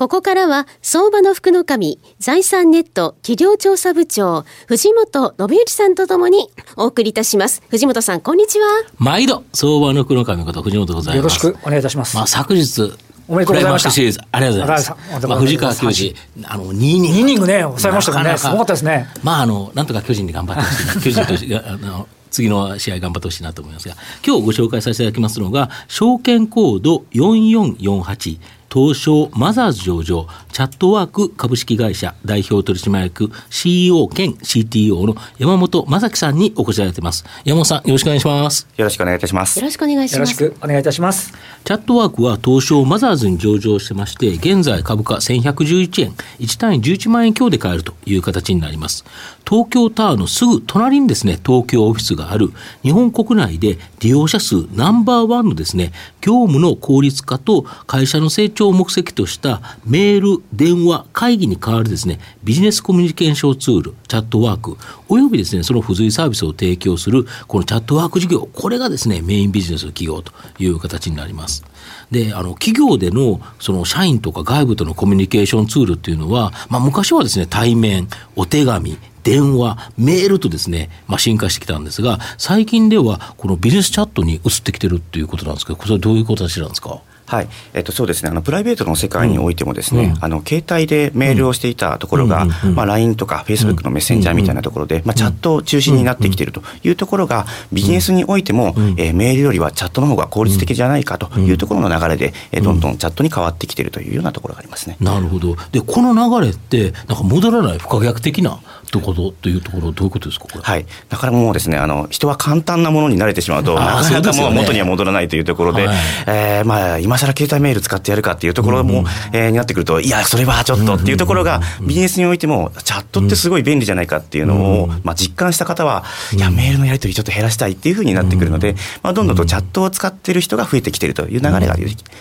ここからは、相場の福の神、財産ネット企業調査部長、藤本信之さんとともにお送りいたします。藤本さん、こんにちは。毎度、相場の福の神こと、藤本でございます。よろしくお願いいたします。まあ、昨日、おめでとうございました。シリーズ、ありがとうございます。まあ、藤川球児、あの、2イニング。2イニングね、抑えましたからね。すごかったですね。まあ、あの、なんとか巨人で頑張ってほしい。巨人として、あの、次の試合頑張ってほしいなと思いますが、今日ご紹介させていただきますのが、証券コード4448、東証マザーズ上場、チャットワーク株式会社代表取締役 CEO 兼 CTO の山本正樹さんにお越しいただいてます。山本さん、よろしくお願いします。よろしくお願いいたします。よろしくお願いします。よろしくお願いいたします。チャットワークは東証マザーズに上場してまして、現在株価1111円、1単位11万円強で買えるという形になります。東京タワーのすぐ隣にですね、東京オフィスがある日本国内で利用者数ナンバーワンのですね、業務の効率化と会社の成長を目的としたメール、電話、会議に代わるですね、ビジネスコミュニケーションツール、チャットワーク、およびですね、その付随サービスを提供するこのチャットワーク事業、これがですね、メインビジネスの企業という形になります。で、あの、企業での、その、社員とか外部とのコミュニケーションツールっていうのは、まあ、昔はですね、対面、お手紙、電話、メールとですね、まあ、進化してきたんですが、最近では、このビジネスチャットに移ってきてるっていうことなんですけど、これはどういう形なんですか？はい、えっと、そうですね。あのプライベートの世界においてもですね、うん、あの携帯でメールをしていたところが、うん、まあ、LINE とか Facebook のメッセンジャーみたいなところで、まあ、チャット中心になってきているというところがビジネスにおいても、えー、メールよりはチャットの方が効率的じゃないかというところの流れで、えー、どんどんチャットに変わってきているというようなところがありますね。なるほど。でこの流れってなんか戻らない？不可逆的な？ところというところどういうことですかはい。だからもうですねあの人は簡単なものに慣れてしまうとなかなかもう元には戻らないというところで、はい、えー、まあ今更携帯メール使ってやるかっていうところも、うん、えー、になってくると、いや、それはちょっとっていうところが、ビジネスにおいても、チャットってすごい便利じゃないかっていうのを、まあ、実感した方は、いや、メールのやり取りちょっと減らしたいっていうふうになってくるので、まあ、どんどんとチャットを使ってる人が増えてきてるという流れが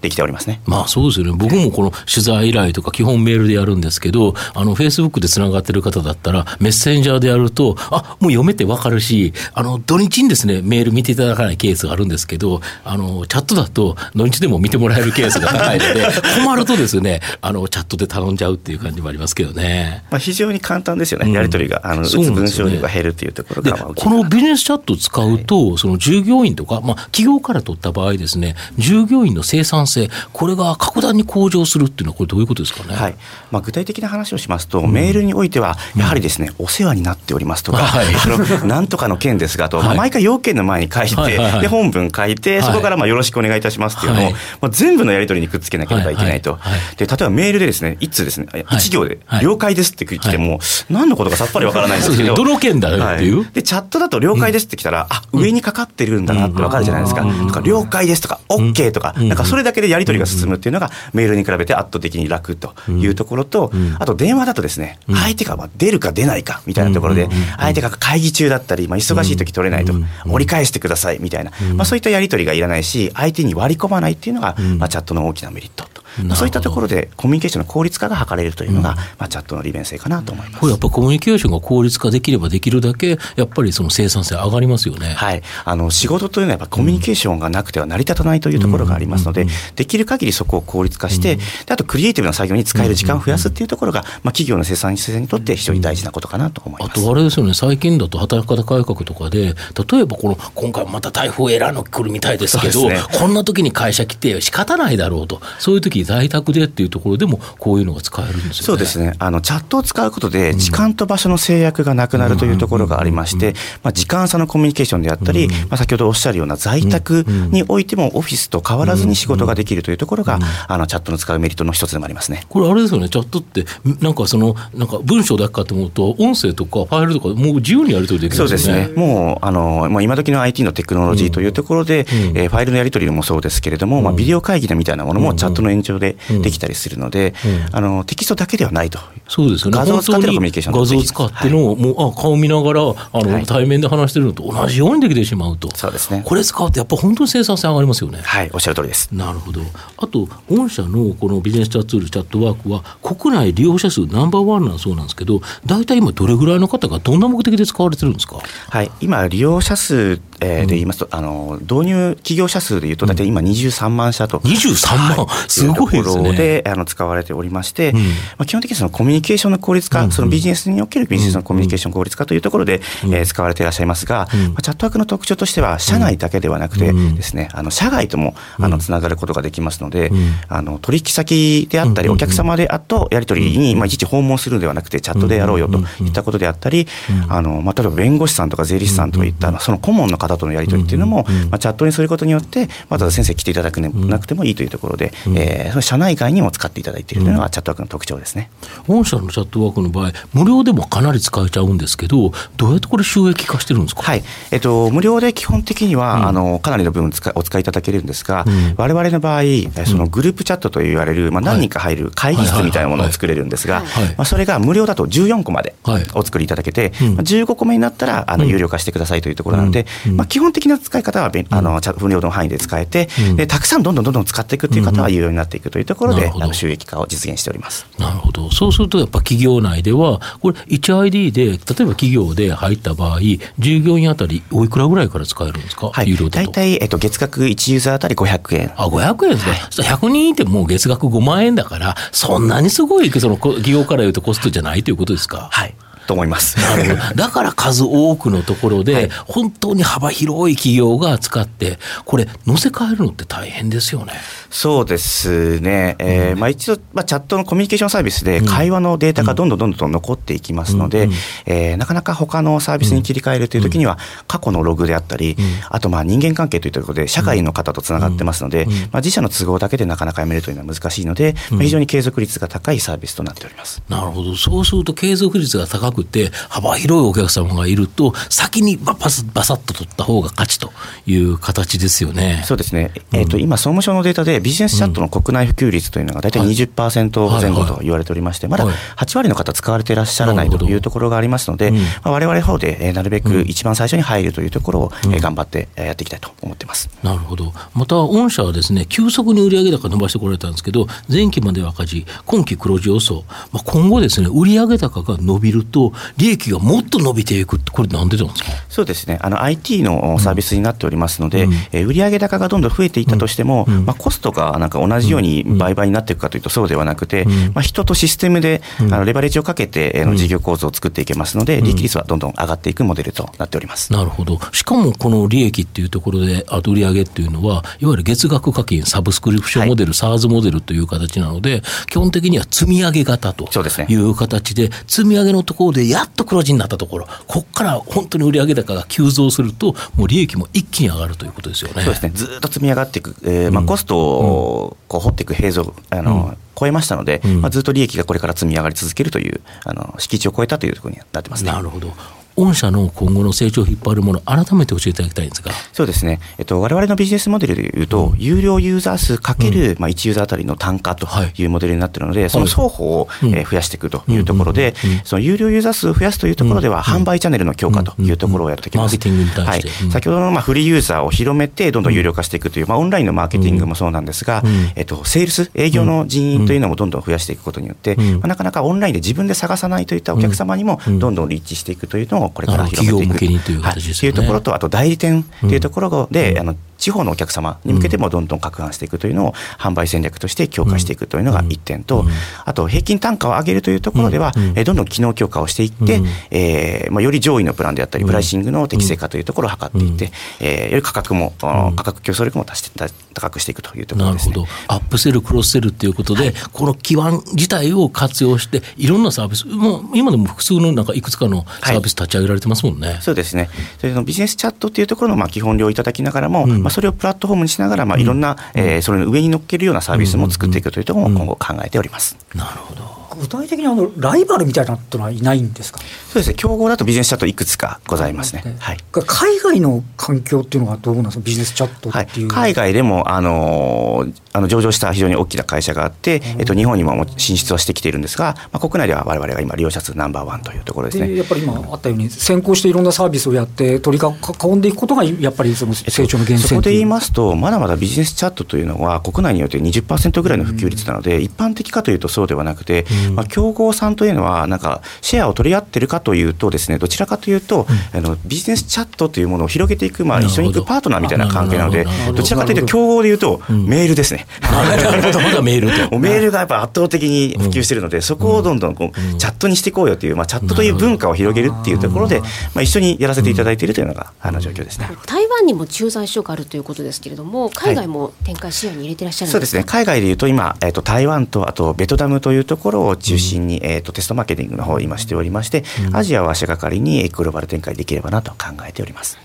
できておりますね。まあ、そうですよね。僕もこの取材依頼とか基本メールでやるんですけど、あの、フェイスブックでつながってる方だったら、メッセンジャーでやると、あ、もう読めてわかるし、あの、土日にですね、メール見ていただかないケースがあるんですけど、あの、チャットだと土日でも見てもらえるケースが高いので、困るとですね、あの、チャットで頼んじゃうっていう感じもありますけどね。まあ、非常に簡単ですよね、やり取りが、あの、打つ文章量が減るっていうところが、このビジネスチャットを使うと、はい、その従業員とか、まあ、企業から取った場合ですね、従業員の生産性、これが格段に向上するっていうのは、これどういうことですかね？はい。まあ、具体的な話をしますと、うん、メールにおいては、やはりですね、お世話になっておりますとか、はい、その、なんとかの件ですがと、まあ、毎回要件の前に書いて、はいはいはい、で、本文書いて、そこからまあよろしくお願いいたしますっていうのを、まあ、全部のやり取りにくっつけなければい。けないと。で、例えばメールでですね、いつですね、一行で、了解ですって来ても、何のことかさっぱりわからないんですけど。どの件だよっていう、で、チャットだと了解ですって来たら、あ、上にかかってるんだなってわかるじゃないですか。とか、了解ですとか、OK とか、なんかそれだけでやり取りが進むっていうのが、メールに比べて圧倒的に楽というところと、あと電話だとですね、相手が出るか出ないかみたいなところで、相手が会議中だったり、まあ、忙しい時取れないと、折り返してくださいみたいな、まあ、そういったやり取りがいらないし、相手に割り込まないっていうのが、まあ、チャットの大きなメリットと。そういったところでコミュニケーションの効率化が図れるというのが、うん、まあ、チャットの利便性かなと思います。これやっぱコミュニケーションが効率化できればできるだけ、やっぱりその生産性上がりますよね。はい、あの仕事というのはやっぱコミュニケーションがなくては成り立たないというところがありますので、できる限りそこを効率化して、であとクリエイティブな作業に使える時間を増やすっていうところが、まあ、企業の生産性にとって非常に大事なことかなと思います。あとあれですよね、最近だと働き方改革とかで、例えばこの今回また台風エラーの来るみたいですけど、ね、こんな時に会社来て仕方ないだろうと、そういう時在宅でっていうところでも、こういうのが使えるんですよ、ね、そうですね。あの、チャットを使うことで、時間と場所の制約がなくなるというところがありまして、まあ、時間差のコミュニケーションであったり、まあ、先ほどおっしゃるような在宅においても、オフィスと変わらずに仕事ができるというところが、あのチャットの使うメリットの一つでもありますね。これ、あれですよね、チャットって、なんかその、なんか文章だけかと思うと、音声とかファイルとか、もう自由にやり取りできるんですね。そうですね。もうあのもう今時の IT のテクノロジーというところで、うん、えー、ファイルのやり取りもそうですけれども、まあ、ビデオ会議みたいなものもチャットの延長上でできたりするので、あのテキストだけではないと。そうですよね。画像を使ってのコミュニケーション画像を使っての、はい、もうあ顔見ながらあの、はい、対面で話してるのと同じようにできてしまうと。そうですね。これ使うとやっぱ本当に生産性上がりますよね。はい、おっしゃる通りです。なるほど。あと御社のこのビジネスチャットツールチャットワークは国内利用者数ナンバーワンなんそうなんですけど、大体今どれぐらいの方がどんな目的で使われてるんですか？はい、今利用者数、えー、で言いますと、うん、あの導入企業者数でいうと大体今23万社と、うん、23万、はい、すごいですね。であの使われておりまして、うん、まあ基本的にそのコミュニケーションの効率化、うん、そのビジネスにおけるビジネスのコミュニケーション効率化というところで、うん、えー、使われていらっしゃいますが、まあチャットワークの特徴としては社内だけではなくてですね、あの社外ともあのつながることができますので、あの取引先であったりお客様であとやり取りにまあいちいち訪問するのではなくてチャットでやろうよといったことであったり、あのまあ例えば弁護士さんとか税理士さんといったその顧問の方とのやり取りっていうのも、まあ、チャットにすることによってまた先生来ていただくなくてもいいというところで、えー、その社内外にも使っていただいているというのがチャットワークの特徴ですね。御社のチャットワークの場合無料でもかなり使えちゃうんですけどどうやってこれ収益化してるんですか、はい。えっと、無料で基本的には、うん、あのかなりの部分お使いいただけるんですが、われわれの場合そのグループチャットと言われる、まあ、何人か入る会議室みたいなものを作れるんですが、まあ、それが無料だと14個までお作りいただけて、まあ、15個目になったらあの有料化してくださいというところなので、まあ、基本的な使い方はあの無料の範囲で使えて、でたくさんどんどんどんどん使っていくという方は有料になっていくというところで、あの収益化を実現しております。なるほど、そうするとやっぱ企業内では、これ、1ID で、例えば企業で入った場合、従業員あたり、おいくらぐらいから使えるんですか、はい、大体、えっと、月額1ユーザーあたり500円。あ、500円ですか、はい、100人いてもう月額5万円だから、そんなにすごい、その企業から言うとコストじゃないということですか？はいと思います。だから数多くのところで、本当に幅広い企業が使って、これ、載せ替えるのって大変ですよね。そうですね。えー、まあ一度、まあチャットのコミュニケーションサービスで会話のデータがどんどんどんどん残っていきますので、えー、なかなか他のサービスに切り替えるというときには、過去のログであったり、あとまあ人間関係というところで社会の方とつながってますので、まあ自社の都合だけでなかなかやめるというのは難しいので、まあ、非常に継続率が高いサービスとなっております。なるほど。そうすると継続率が高くて、幅広いお客様がいると、先にバサバサッと取った方が勝ちという形ですよね。そうですね。えっ、ー、と、今、総務省のデータでビジネスチャットの国内普及率というのが大体20%前後と言われておりまして、まだ8割の方使われていらっしゃらないというところがありますので、まあ、我々の方でなるべく一番最初に入るというところを頑張ってやっていきたいと思ってます。なるほど。また、御社はですね、急速に売上高伸ばしてこられたんですけど、前期までは赤字、今期黒字予想、まあ、今後ですね、売上高が伸びると、利益がもっと伸びていくって、これ、なんでなんですか？そうですね、あの IT のサービスになっておりますので、うん、え売上高がどんどん増えていったとしても、うん、まあ、コストがなんか同じように倍々になっていくかというと、そうではなくて、うん、まあ、人とシステムであのレバレッジをかけての事業構造を作っていけますので、利益率はどんどん上がっていくモデルとなっております。なるほど、しかもこの利益っていうところで、あと売上っていうのは、いわゆる月額課金、サブスクリプションモデル、はい、SARS モデルという形なので、基本的には積み上げ型という形で、積み上げのところでやっと黒字になったところ、ここから本当に売上高が急増すると、もう利益も一気に上がるということですよね。そうですね。ずっと積み上がっていく、えーまあ、コストをこう掘っていく平蔵、あの、うん。超えましたので、うん、まあ、ずっと利益がこれから積み上がり続けるというあの敷地を超えたというところになってますね。なるほど御社の今後の成長を引っ張るもの、改めて教えていただきたいんですが。そうですね、えっと、われのビジネスモデルでいうと、うん、有料ユーザー数かける、まあ、1ユーザーあたりの単価とい。うモデルになっているので、はい、その双方を、え増やしていくというところで、その有料ユーザー数を増やすというところでは、販売チャンネルの強化というところをやってきます。はい、先ほどのまあフリーユーザーを広めて、どんどん有料化していくという、まあ、オンラインのマーケティングもそうなんですが、えっと、セールス、営業の人員というのもどんどん増やしていくことによって、まあ、なかなかオンラインで自分で探さないといったお客様にも、どんどんリーチしていくというのを、これから広めて向けにという形ですね。はい、いうところと、あと代理店というところで、うん、あの地方のお客様に向けてもどんどん拡販していくというのを販売戦略として強化していくというのが1点と、あと平均単価を上げるというところでは、えどんどん機能強化をしていって、えまあ、より上位のプランであったり、プライシングの適正化というところを図っていって、えより価格も、価格競争力も足して高くしていくというところです、ね、なるほど、アップセル、クロスセルということで、はい、この基盤自体を活用して、いろんなサービス、もう今でも複数のなんかいくつかのサービス立ち上げられてますもんね。はい、そうですね。それのビジネスチャットっていうところのまあ基本料をいただきながらも、まあ、それをプラットフォームにしながら、まあ、いろんな、うん、えー、それの上に乗っけるようなサービスも作っていくというところも今後考えております。なるほど具体的にあのライバルみたいなってのはいないんですか？そうですね、競合だとビジネスチャットいくつかございますね。はい、海外の環境っていうのはどうなんですか、ビジネスチャットっていう、はい、海外でも、あのあの上場した非常に大きな会社があって、えっと、日本にも進出はしてきているんですが、まあ、国内ではわれわれが今、利用者数ナンバーワンというところですね。やっぱり今あったように、先行していろんなサービスをやって、取り囲んでいくことが、やっぱりその成長の源泉、えっと、そこで言いますと、まだまだビジネスチャットというのは、国内によって20%ぐらいの普及率なので、一般的かというとそうではなくて、まあ、競合さんというのは、なんか、シェアを取り合ってるかというとですね、どちらかというと、あのビジネスチャットというものを広げていく、まあ、一緒に行くパートナーみたいな関係なので、ど。ちらかというと、競合でいうと、メールですね。ほど、まだメールと。メールがやっぱ圧倒的に普及しているので、そこをどんどんこう、チャットにしていこうよという、まあ、チャットという文化を広げるっていうところで、まあ、一緒にやらせていただいているというのが、あの状況ですね。台湾にも駐在所があるということですけれども、海外も展開視野に入れてらっしゃるんですか、そうですね、海外でいうと今、えー、と台湾とあとベトナムというところを中心に、えー、とテストマーケティングの方を今しておりまして、アジアは足がかりにグローバル展開できればなと考えております。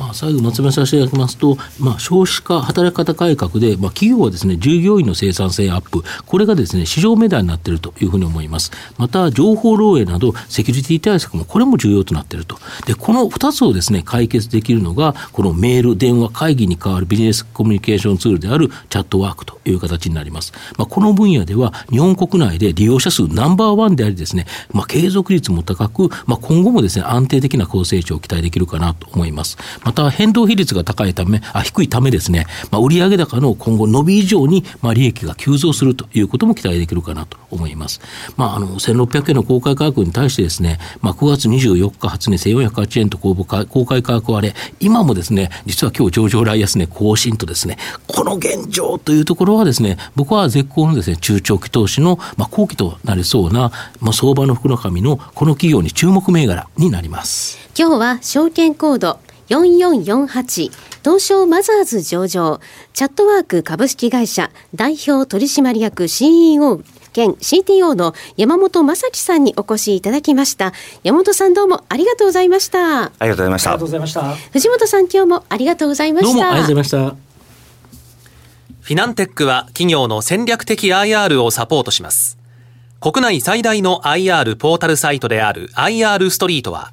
まあ、最後まとめさせていただきますと、まあ、少子化、働き方改革で、まあ、企業はですね、従業員の生産性アップ、これがですね、市場メダルになっているというふうに思います。また、情報漏洩など、セキュリティ対策も、これも重要となっていると。で、この2つをですね、解決できるのが、このメール、電話、会議に代わるビジネスコミュニケーションツールであるチャットワークという形になります。まあ、この分野では、日本国内で利用者数ナンバーワンでありですね、まあ、継続率も高く、まあ、今後もですね、安定的な高成長を期待できるかなと思います。ままた、変動比率が高いため、あ低いためですね、まあ、売上高の今後伸び以上に、まあ、利益が急増するということも期待できるかなと思います。まあ、あの、1600円の公開価格に対してですね、まあ、9月24日発値1408円と公公開価格割れ、今もですね、実は今日上場来安値更新とですね、この現状というところはですね、僕は絶好のですね、中長期投資の、まあ、後期となりそうな、まあ、相場の福の神のこの企業に注目銘柄になります。今日は証券コード4448東証マザーズ上場。チャットワーク株式会社代表取締役 CEO 兼 CTO の山本正樹さんにお越しいただきました。山本さんどうもありがとうございました。ありがとうございました。ありがとうございました。藤本さん今日もありがとうございました。どうもありがとうございました。フィナンテックは企業の戦略的 IR をサポートします。国内最大の IR ポータルサイトである IR ストリートは